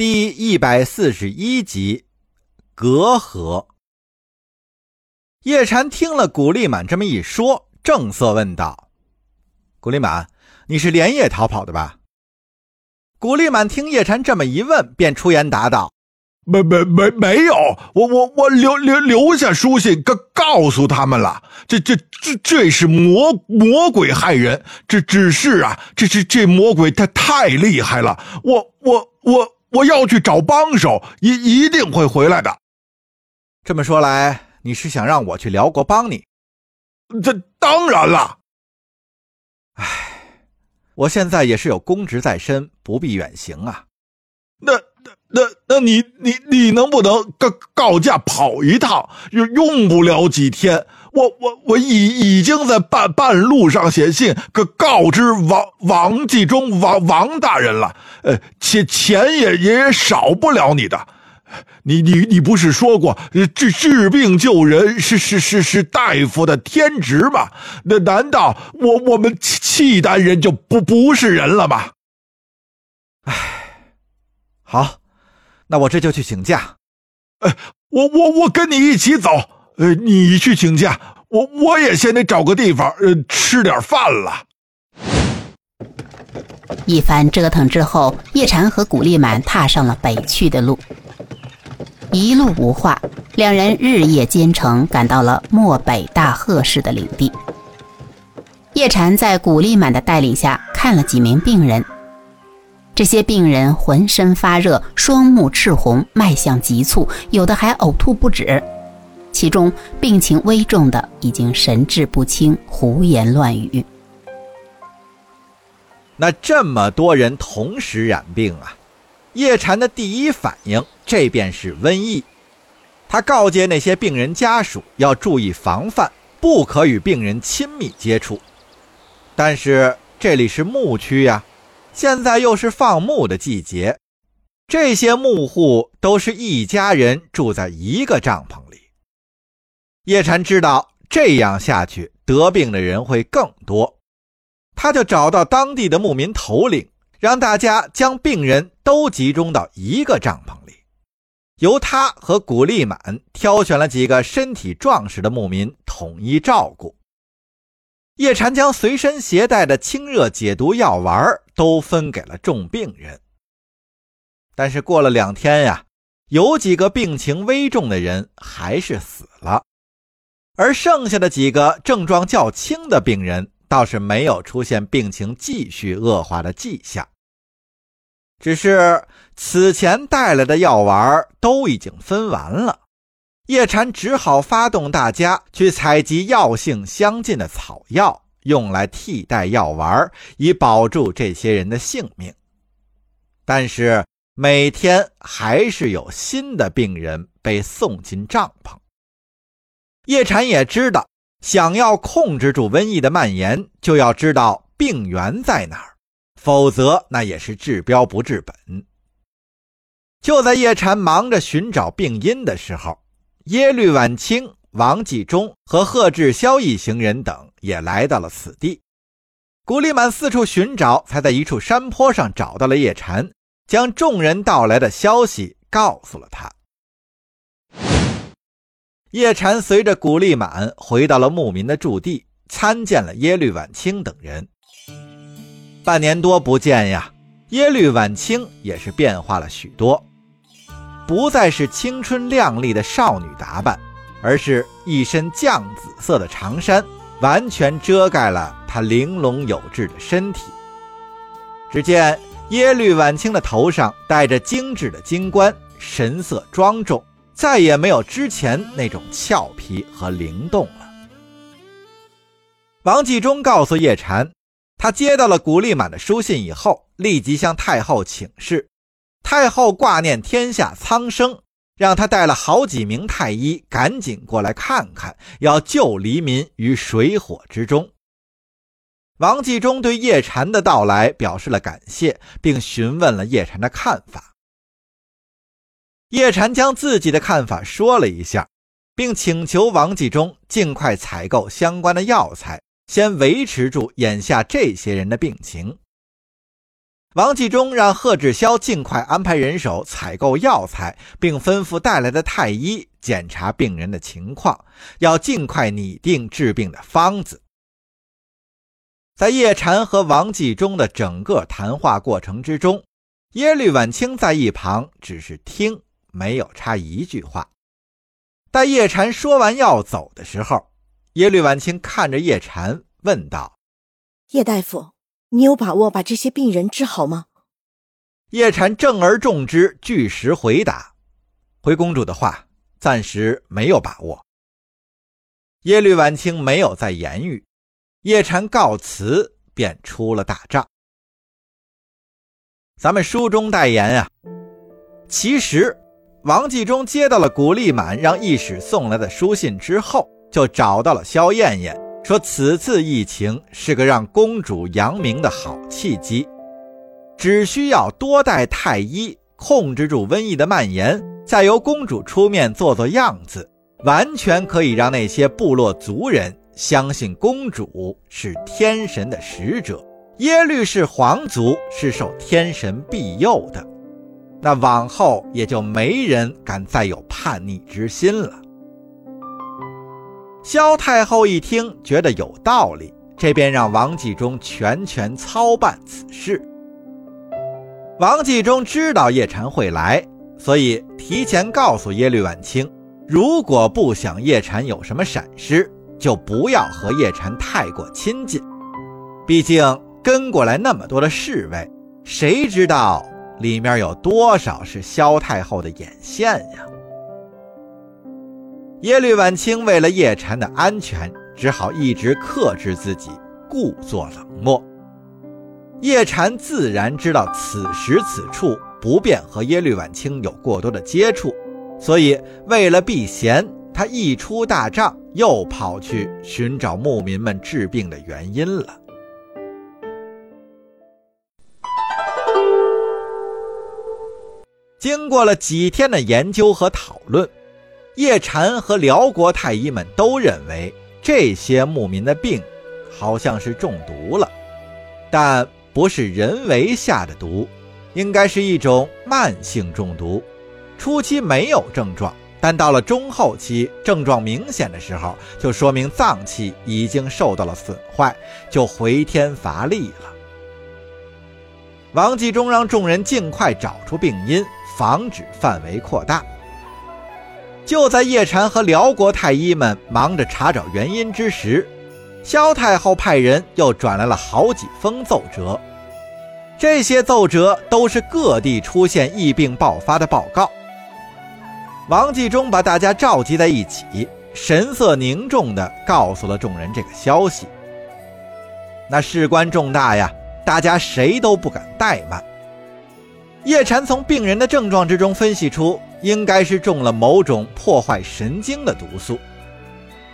第一百四十一集，隔阂。叶禅听了古丽满这么一说，正色问道：“古丽满，你是连夜逃跑的吧？”古丽满听叶禅这么一问，便出言答道：“没没没没有，我我我留留留下书信告告诉他们了。这这这这是魔魔鬼害人，这只是啊，这这这魔鬼他太厉害了。我我。”我要去找帮手，一一定会回来的。这么说来，你是想让我去辽国帮你？这当然了。唉，我现在也是有公职在身，不必远行啊。那那那那你你你能不能告告假跑一趟？用用不了几天。我我我已已经在半半路上写信告告知王王继忠王王大人了，呃，钱钱也也少不了你的，你你你不是说过治治病救人是是是是大夫的天职吗？那难道我我们契丹人就不不是人了吗？唉，好，那我这就去请假。呃，我我我跟你一起走。呃，你去请假，我我也先得找个地方，呃，吃点饭了。一番折腾之后，叶禅和古丽满踏上了北去的路。一路无话，两人日夜兼程，赶到了漠北大贺氏的领地。叶禅在古丽满的带领下看了几名病人，这些病人浑身发热，双目赤红，脉象急促，有的还呕吐不止。其中病情危重的已经神志不清，胡言乱语。那这么多人同时染病啊！叶禅的第一反应，这便是瘟疫。他告诫那些病人家属要注意防范，不可与病人亲密接触。但是这里是牧区呀，现在又是放牧的季节，这些牧户都是一家人住在一个帐篷里。叶禅知道这样下去得病的人会更多，他就找到当地的牧民头领，让大家将病人都集中到一个帐篷里，由他和古丽满挑选了几个身体壮实的牧民统一照顾。叶禅将随身携带的清热解毒药丸都分给了重病人，但是过了两天呀，有几个病情危重的人还是死了。而剩下的几个症状较轻的病人倒是没有出现病情继续恶化的迹象，只是此前带来的药丸都已经分完了，叶禅只好发动大家去采集药性相近的草药，用来替代药丸，以保住这些人的性命。但是每天还是有新的病人被送进帐篷。叶禅也知道，想要控制住瘟疫的蔓延，就要知道病源在哪儿，否则那也是治标不治本。就在叶禅忙着寻找病因的时候，耶律婉清、王继忠和贺志霄一行人等也来到了此地。古丽满四处寻找，才在一处山坡上找到了叶禅，将众人到来的消息告诉了他。叶禅随着古丽满回到了牧民的驻地，参见了耶律婉清等人。半年多不见呀，耶律婉清也是变化了许多，不再是青春靓丽的少女打扮，而是一身绛紫色的长衫，完全遮盖了她玲珑有致的身体。只见耶律婉清的头上戴着精致的金冠，神色庄重。再也没有之前那种俏皮和灵动了。王继忠告诉叶禅，他接到了古丽满的书信以后，立即向太后请示。太后挂念天下苍生，让他带了好几名太医，赶紧过来看看，要救黎民于水火之中。王继忠对叶禅的到来表示了感谢，并询问了叶禅的看法。叶禅将自己的看法说了一下，并请求王继忠尽快采购相关的药材，先维持住眼下这些人的病情。王继忠让贺志霄尽快安排人手采购药材，并吩咐带来的太医检查病人的情况，要尽快拟定治病的方子。在叶禅和王继忠的整个谈话过程之中，耶律婉清在一旁只是听，没有插一句话。待叶禅说完要走的时候，耶律婉清看着叶禅问道：“叶大夫，你有把握把这些病人治好吗？”叶禅正而重之，据实回答：“回公主的话，暂时没有把握。”耶律婉清没有再言语。叶禅告辞，便出了大帐。咱们书中代言啊，其实王继忠接到了古丽满让义使送来的书信之后，就找到了萧燕燕，说此次疫情是个让公主扬名的好契机，只需要多带太医控制住瘟疫的蔓延，再由公主出面做做样子，完全可以让那些部落族人。相信公主是天神的使者，耶律氏皇族是受天神庇佑的，那往后也就没人敢再有叛逆之心了。萧太后一听，觉得有道理，这便让王继忠全权操办此事。王继忠知道叶禅会来，所以提前告诉耶律婉清，如果不想叶禅有什么闪失。就不要和叶禅太过亲近，毕竟跟过来那么多的侍卫，谁知道里面有多少是萧太后的眼线呀？耶律婉清为了叶禅的安全，只好一直克制自己，故作冷漠。叶禅自然知道此时此处不便和耶律婉清有过多的接触，所以为了避嫌。他一出大帐，又跑去寻找牧民们治病的原因了。经过了几天的研究和讨论，叶禅和辽国太医们都认为这些牧民的病好像是中毒了，但不是人为下的毒，应该是一种慢性中毒，初期没有症状。但到了中后期，症状明显的时候，就说明脏器已经受到了损坏，就回天乏力了。王继忠让众人尽快找出病因，防止范围扩大。就在叶禅和辽国太医们忙着查找原因之时，萧太后派人又转来了好几封奏折，这些奏折都是各地出现疫病爆发的报告。王继忠把大家召集在一起，神色凝重地告诉了众人这个消息。那事关重大呀，大家谁都不敢怠慢。叶禅从病人的症状之中分析出，应该是中了某种破坏神经的毒素。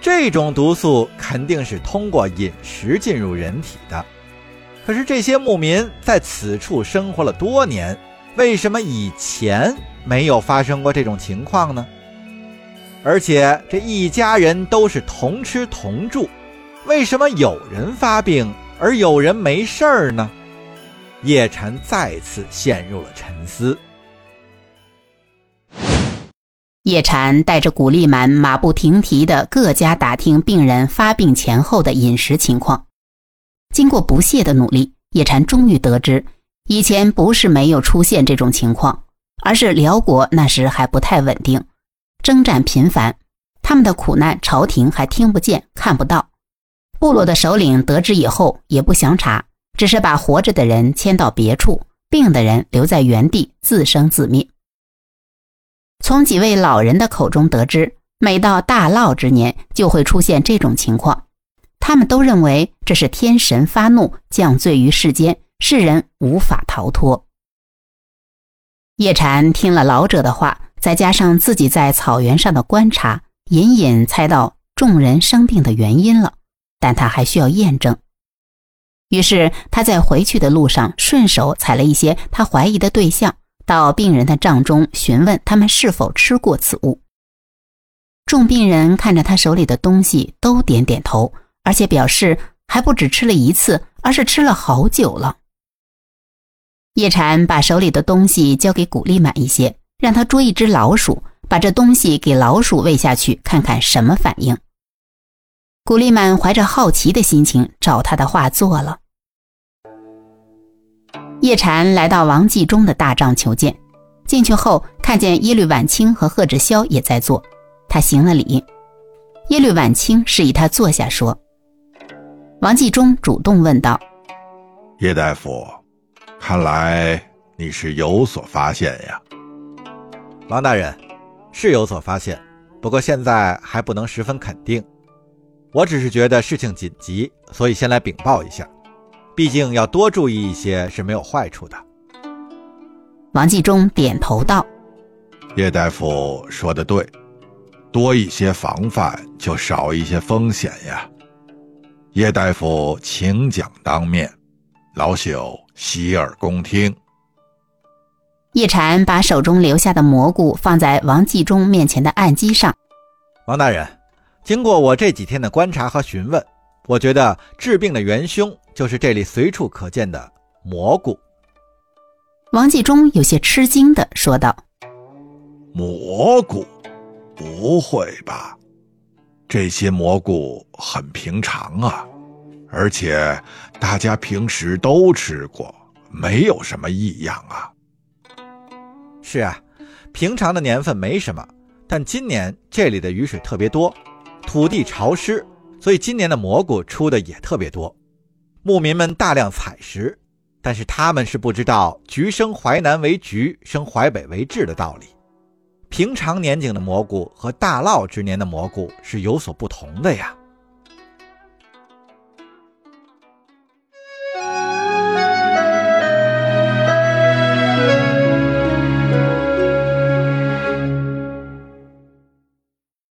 这种毒素肯定是通过饮食进入人体的。可是这些牧民在此处生活了多年，为什么以前？没有发生过这种情况呢，而且这一家人都是同吃同住，为什么有人发病而有人没事儿呢？叶禅再次陷入了沉思。叶禅带着古丽满马不停蹄的各家打听病人发病前后的饮食情况，经过不懈的努力，叶禅终于得知，以前不是没有出现这种情况。而是辽国那时还不太稳定，征战频繁，他们的苦难朝廷还听不见看不到，部落的首领得知以后也不详查，只是把活着的人迁到别处，病的人留在原地自生自灭。从几位老人的口中得知，每到大涝之年就会出现这种情况，他们都认为这是天神发怒降罪于世间，世人无法逃脱。叶禅听了老者的话，再加上自己在草原上的观察，隐隐猜到众人生病的原因了，但他还需要验证。于是他在回去的路上，顺手采了一些他怀疑的对象，到病人的帐中询问他们是否吃过此物。众病人看着他手里的东西，都点点头，而且表示还不止吃了一次，而是吃了好久了。叶禅把手里的东西交给古丽满一些，让他捉一只老鼠，把这东西给老鼠喂下去，看看什么反应。古丽满怀着好奇的心情，照他的话做了。叶禅来到王继忠的大帐求见，进去后看见耶律婉清和贺志霄也在坐，他行了礼。耶律婉清示意他坐下，说：“王继忠主动问道：‘叶大夫，看来你是有所发现呀？’王大人是有所发现，不过现在还不能十分肯定。”我只是觉得事情紧急，所以先来禀报一下。毕竟要多注意一些是没有坏处的。王继忠点头道：“叶大夫说的对，多一些防范，就少一些风险呀。”叶大夫，请讲当面，老朽洗耳恭听。叶禅把手中留下的蘑菇放在王继忠面前的案几上。王大人。经过我这几天的观察和询问，我觉得治病的元凶就是这里随处可见的蘑菇。王继忠有些吃惊的说道：“蘑菇？不会吧？这些蘑菇很平常啊，而且大家平时都吃过，没有什么异样啊。”是啊，平常的年份没什么，但今年这里的雨水特别多。土地潮湿，所以今年的蘑菇出的也特别多，牧民们大量采食，但是他们是不知道“橘生淮南为橘，生淮北为枳”的道理。平常年景的蘑菇和大涝之年的蘑菇是有所不同的呀。